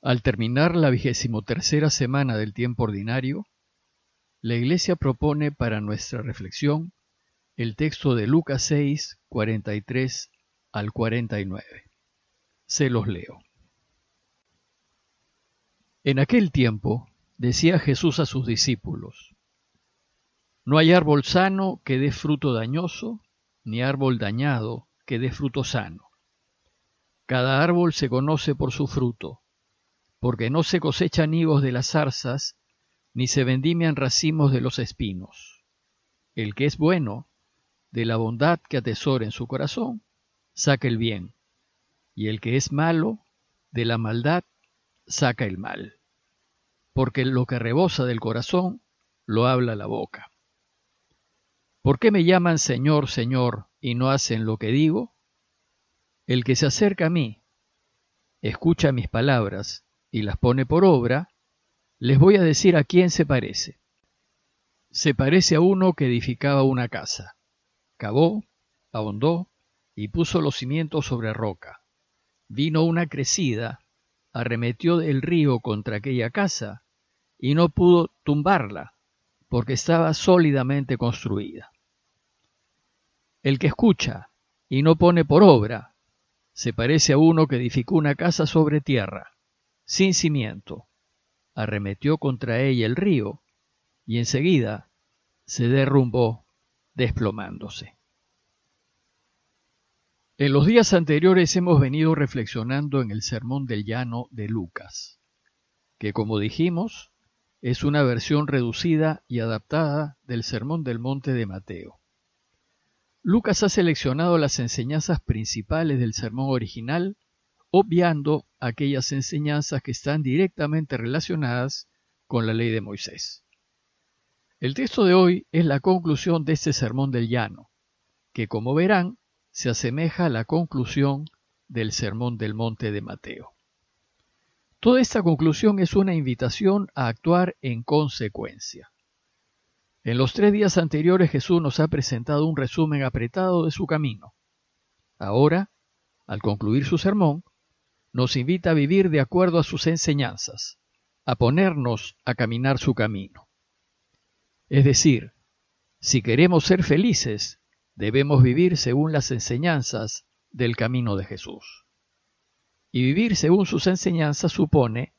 Al terminar la tercera semana del tiempo ordinario, la Iglesia propone para nuestra reflexión el texto de Lucas 6, 43 al 49. Se los leo. En aquel tiempo decía Jesús a sus discípulos, No hay árbol sano que dé fruto dañoso, ni árbol dañado que dé fruto sano. Cada árbol se conoce por su fruto porque no se cosechan higos de las zarzas, ni se vendimian racimos de los espinos. El que es bueno, de la bondad que atesora en su corazón, saca el bien, y el que es malo, de la maldad, saca el mal. Porque lo que rebosa del corazón, lo habla la boca. ¿Por qué me llaman Señor, Señor, y no hacen lo que digo? El que se acerca a mí, escucha mis palabras, y las pone por obra, les voy a decir a quién se parece. Se parece a uno que edificaba una casa. Cavó, ahondó y puso los cimientos sobre roca. Vino una crecida, arremetió el río contra aquella casa y no pudo tumbarla, porque estaba sólidamente construida. El que escucha y no pone por obra, se parece a uno que edificó una casa sobre tierra sin cimiento. Arremetió contra ella el río y enseguida se derrumbó desplomándose. En los días anteriores hemos venido reflexionando en el Sermón del Llano de Lucas, que como dijimos es una versión reducida y adaptada del Sermón del Monte de Mateo. Lucas ha seleccionado las enseñanzas principales del sermón original obviando aquellas enseñanzas que están directamente relacionadas con la ley de Moisés. El texto de hoy es la conclusión de este sermón del llano, que como verán se asemeja a la conclusión del sermón del monte de Mateo. Toda esta conclusión es una invitación a actuar en consecuencia. En los tres días anteriores Jesús nos ha presentado un resumen apretado de su camino. Ahora, al concluir su sermón, nos invita a vivir de acuerdo a sus enseñanzas, a ponernos a caminar su camino. Es decir, si queremos ser felices, debemos vivir según las enseñanzas del camino de Jesús. Y vivir según sus enseñanzas supone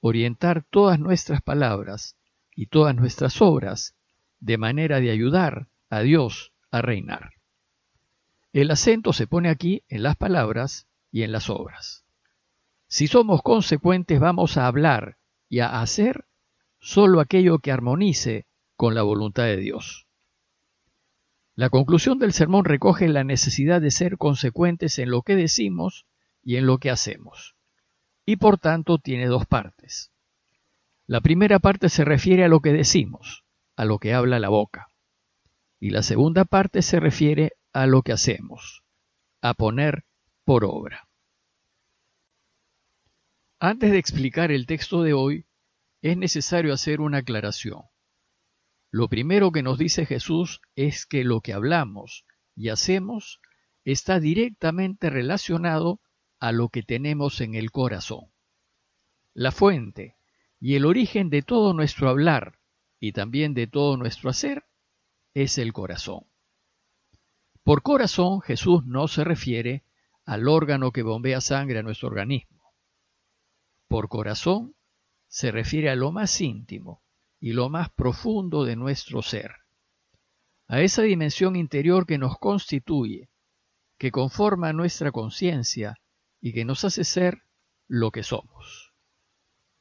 orientar todas nuestras palabras y todas nuestras obras de manera de ayudar a Dios a reinar. El acento se pone aquí en las palabras y en las obras. Si somos consecuentes vamos a hablar y a hacer solo aquello que armonice con la voluntad de Dios. La conclusión del sermón recoge la necesidad de ser consecuentes en lo que decimos y en lo que hacemos, y por tanto tiene dos partes. La primera parte se refiere a lo que decimos, a lo que habla la boca, y la segunda parte se refiere a lo que hacemos, a poner por obra. Antes de explicar el texto de hoy, es necesario hacer una aclaración. Lo primero que nos dice Jesús es que lo que hablamos y hacemos está directamente relacionado a lo que tenemos en el corazón. La fuente y el origen de todo nuestro hablar y también de todo nuestro hacer es el corazón. Por corazón Jesús no se refiere al órgano que bombea sangre a nuestro organismo por corazón se refiere a lo más íntimo y lo más profundo de nuestro ser, a esa dimensión interior que nos constituye, que conforma nuestra conciencia y que nos hace ser lo que somos.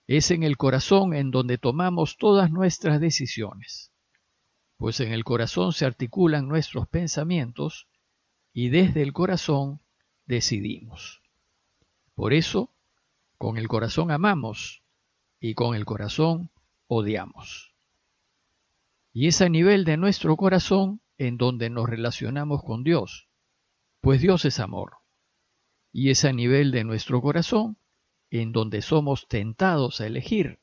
Es en el corazón en donde tomamos todas nuestras decisiones, pues en el corazón se articulan nuestros pensamientos y desde el corazón decidimos. Por eso, con el corazón amamos y con el corazón odiamos. Y es a nivel de nuestro corazón en donde nos relacionamos con Dios, pues Dios es amor. Y es a nivel de nuestro corazón en donde somos tentados a elegir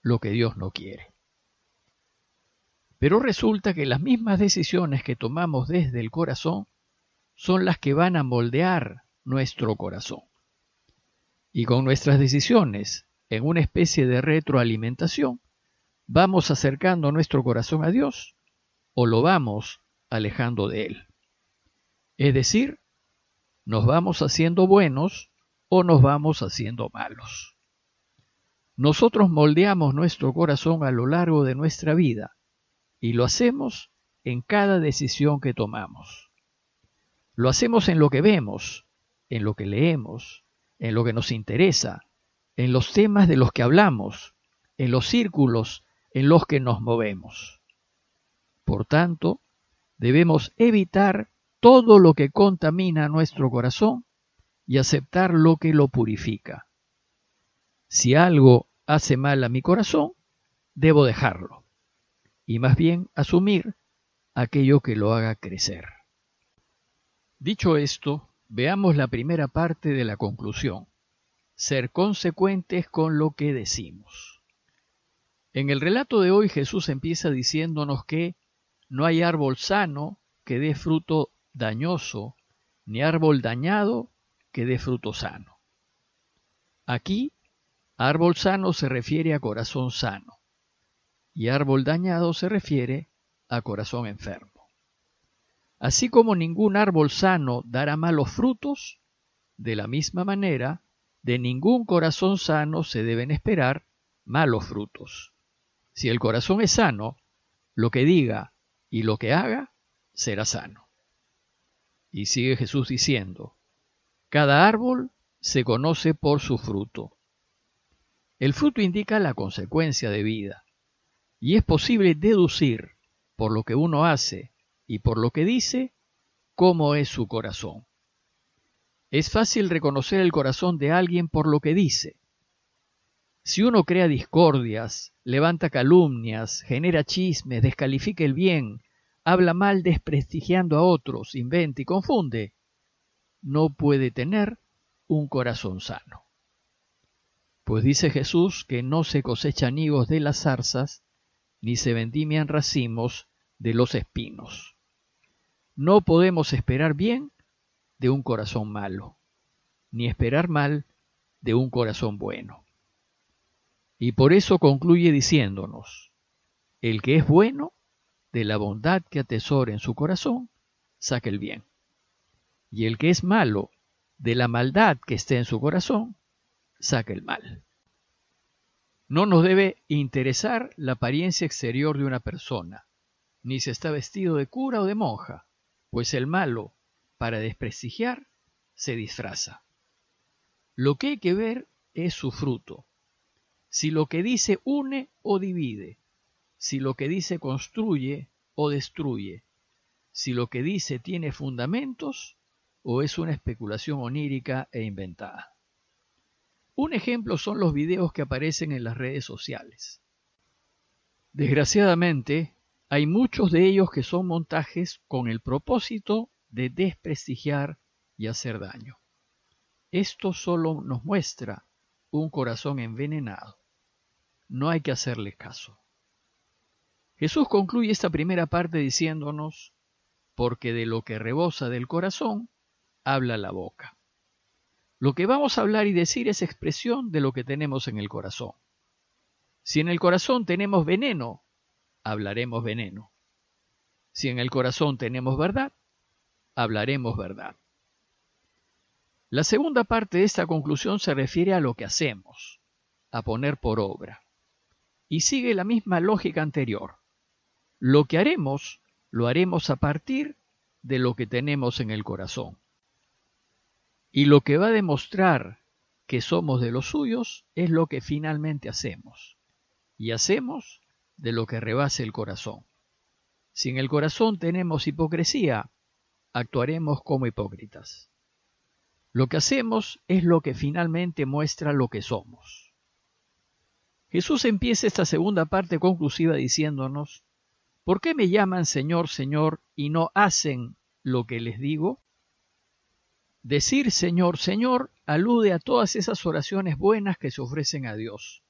lo que Dios no quiere. Pero resulta que las mismas decisiones que tomamos desde el corazón son las que van a moldear nuestro corazón. Y con nuestras decisiones en una especie de retroalimentación, vamos acercando nuestro corazón a Dios o lo vamos alejando de Él. Es decir, nos vamos haciendo buenos o nos vamos haciendo malos. Nosotros moldeamos nuestro corazón a lo largo de nuestra vida y lo hacemos en cada decisión que tomamos. Lo hacemos en lo que vemos, en lo que leemos, en lo que nos interesa, en los temas de los que hablamos, en los círculos en los que nos movemos. Por tanto, debemos evitar todo lo que contamina nuestro corazón y aceptar lo que lo purifica. Si algo hace mal a mi corazón, debo dejarlo y más bien asumir aquello que lo haga crecer. Dicho esto, veamos la primera parte de la conclusión, ser consecuentes con lo que decimos. En el relato de hoy Jesús empieza diciéndonos que no hay árbol sano que dé fruto dañoso, ni árbol dañado que dé fruto sano. Aquí, árbol sano se refiere a corazón sano, y árbol dañado se refiere a corazón enfermo. Así como ningún árbol sano dará malos frutos, de la misma manera, de ningún corazón sano se deben esperar malos frutos. Si el corazón es sano, lo que diga y lo que haga será sano. Y sigue Jesús diciendo, cada árbol se conoce por su fruto. El fruto indica la consecuencia de vida, y es posible deducir por lo que uno hace y por lo que dice cómo es su corazón. Es fácil reconocer el corazón de alguien por lo que dice. Si uno crea discordias, levanta calumnias, genera chismes, descalifica el bien, habla mal desprestigiando a otros, inventa y confunde, no puede tener un corazón sano. Pues dice Jesús que no se cosechan higos de las zarzas, ni se vendimian racimos de los espinos. No podemos esperar bien de un corazón malo, ni esperar mal de un corazón bueno. Y por eso concluye diciéndonos, el que es bueno de la bondad que atesora en su corazón, saque el bien. Y el que es malo, de la maldad que esté en su corazón, saque el mal. No nos debe interesar la apariencia exterior de una persona, ni si está vestido de cura o de monja, pues el malo, para desprestigiar, se disfraza. Lo que hay que ver es su fruto. Si lo que dice une o divide, si lo que dice construye o destruye, si lo que dice tiene fundamentos o es una especulación onírica e inventada. Un ejemplo son los videos que aparecen en las redes sociales. Desgraciadamente, hay muchos de ellos que son montajes con el propósito de desprestigiar y hacer daño. Esto solo nos muestra un corazón envenenado. No hay que hacerle caso. Jesús concluye esta primera parte diciéndonos, porque de lo que rebosa del corazón, habla la boca. Lo que vamos a hablar y decir es expresión de lo que tenemos en el corazón. Si en el corazón tenemos veneno, hablaremos veneno. Si en el corazón tenemos verdad, hablaremos verdad. La segunda parte de esta conclusión se refiere a lo que hacemos, a poner por obra, y sigue la misma lógica anterior. Lo que haremos, lo haremos a partir de lo que tenemos en el corazón. Y lo que va a demostrar que somos de los suyos es lo que finalmente hacemos. Y hacemos de lo que rebase el corazón. Si en el corazón tenemos hipocresía, actuaremos como hipócritas. Lo que hacemos es lo que finalmente muestra lo que somos. Jesús empieza esta segunda parte conclusiva diciéndonos, ¿Por qué me llaman Señor, Señor y no hacen lo que les digo? Decir Señor, Señor alude a todas esas oraciones buenas que se ofrecen a Dios.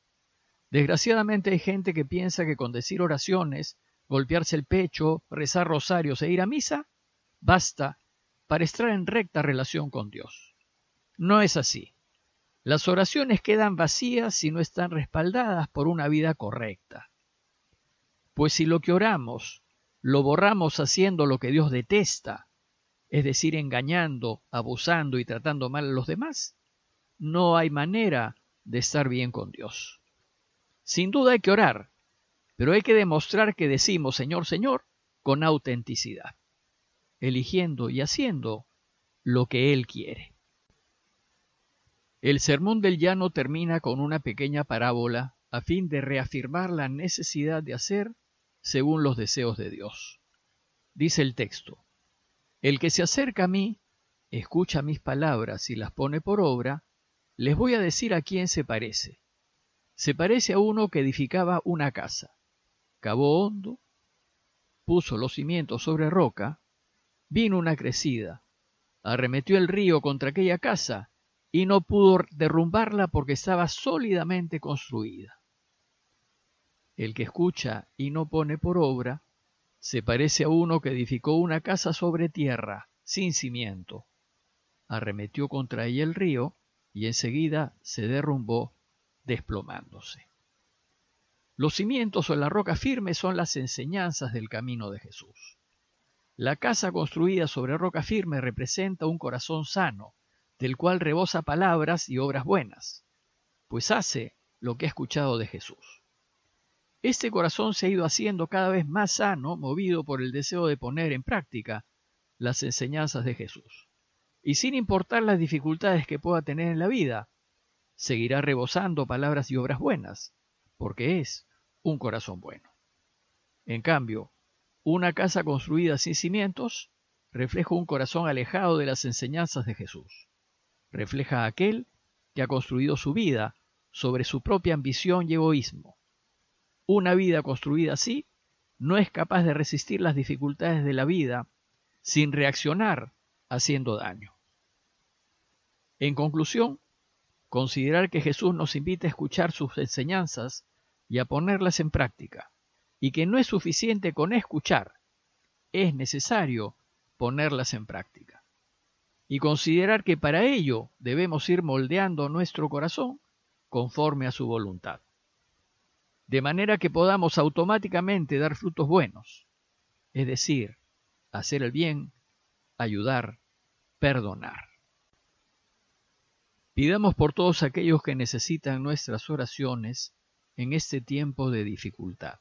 Desgraciadamente hay gente que piensa que con decir oraciones, golpearse el pecho, rezar rosarios e ir a misa, basta para estar en recta relación con Dios. No es así. Las oraciones quedan vacías si no están respaldadas por una vida correcta. Pues si lo que oramos lo borramos haciendo lo que Dios detesta, es decir, engañando, abusando y tratando mal a los demás, no hay manera de estar bien con Dios. Sin duda hay que orar, pero hay que demostrar que decimos Señor, Señor con autenticidad, eligiendo y haciendo lo que Él quiere. El sermón del llano termina con una pequeña parábola a fin de reafirmar la necesidad de hacer según los deseos de Dios. Dice el texto, El que se acerca a mí, escucha mis palabras y las pone por obra, les voy a decir a quién se parece. Se parece a uno que edificaba una casa. Cavó hondo, puso los cimientos sobre roca, vino una crecida, arremetió el río contra aquella casa y no pudo derrumbarla porque estaba sólidamente construida. El que escucha y no pone por obra, se parece a uno que edificó una casa sobre tierra, sin cimiento. Arremetió contra ella el río y enseguida se derrumbó desplomándose. Los cimientos o la roca firme son las enseñanzas del camino de Jesús. La casa construida sobre roca firme representa un corazón sano, del cual rebosa palabras y obras buenas, pues hace lo que ha escuchado de Jesús. Este corazón se ha ido haciendo cada vez más sano, movido por el deseo de poner en práctica las enseñanzas de Jesús. Y sin importar las dificultades que pueda tener en la vida, seguirá rebosando palabras y obras buenas, porque es un corazón bueno. En cambio, una casa construida sin cimientos refleja un corazón alejado de las enseñanzas de Jesús. Refleja a aquel que ha construido su vida sobre su propia ambición y egoísmo, una vida construida así no es capaz de resistir las dificultades de la vida sin reaccionar haciendo daño. En conclusión, considerar que Jesús nos invita a escuchar sus enseñanzas y a ponerlas en práctica, y que no es suficiente con escuchar, es necesario ponerlas en práctica. Y considerar que para ello debemos ir moldeando nuestro corazón conforme a su voluntad de manera que podamos automáticamente dar frutos buenos, es decir, hacer el bien, ayudar, perdonar. Pidamos por todos aquellos que necesitan nuestras oraciones en este tiempo de dificultad.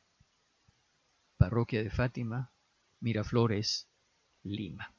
Parroquia de Fátima, Miraflores, Lima.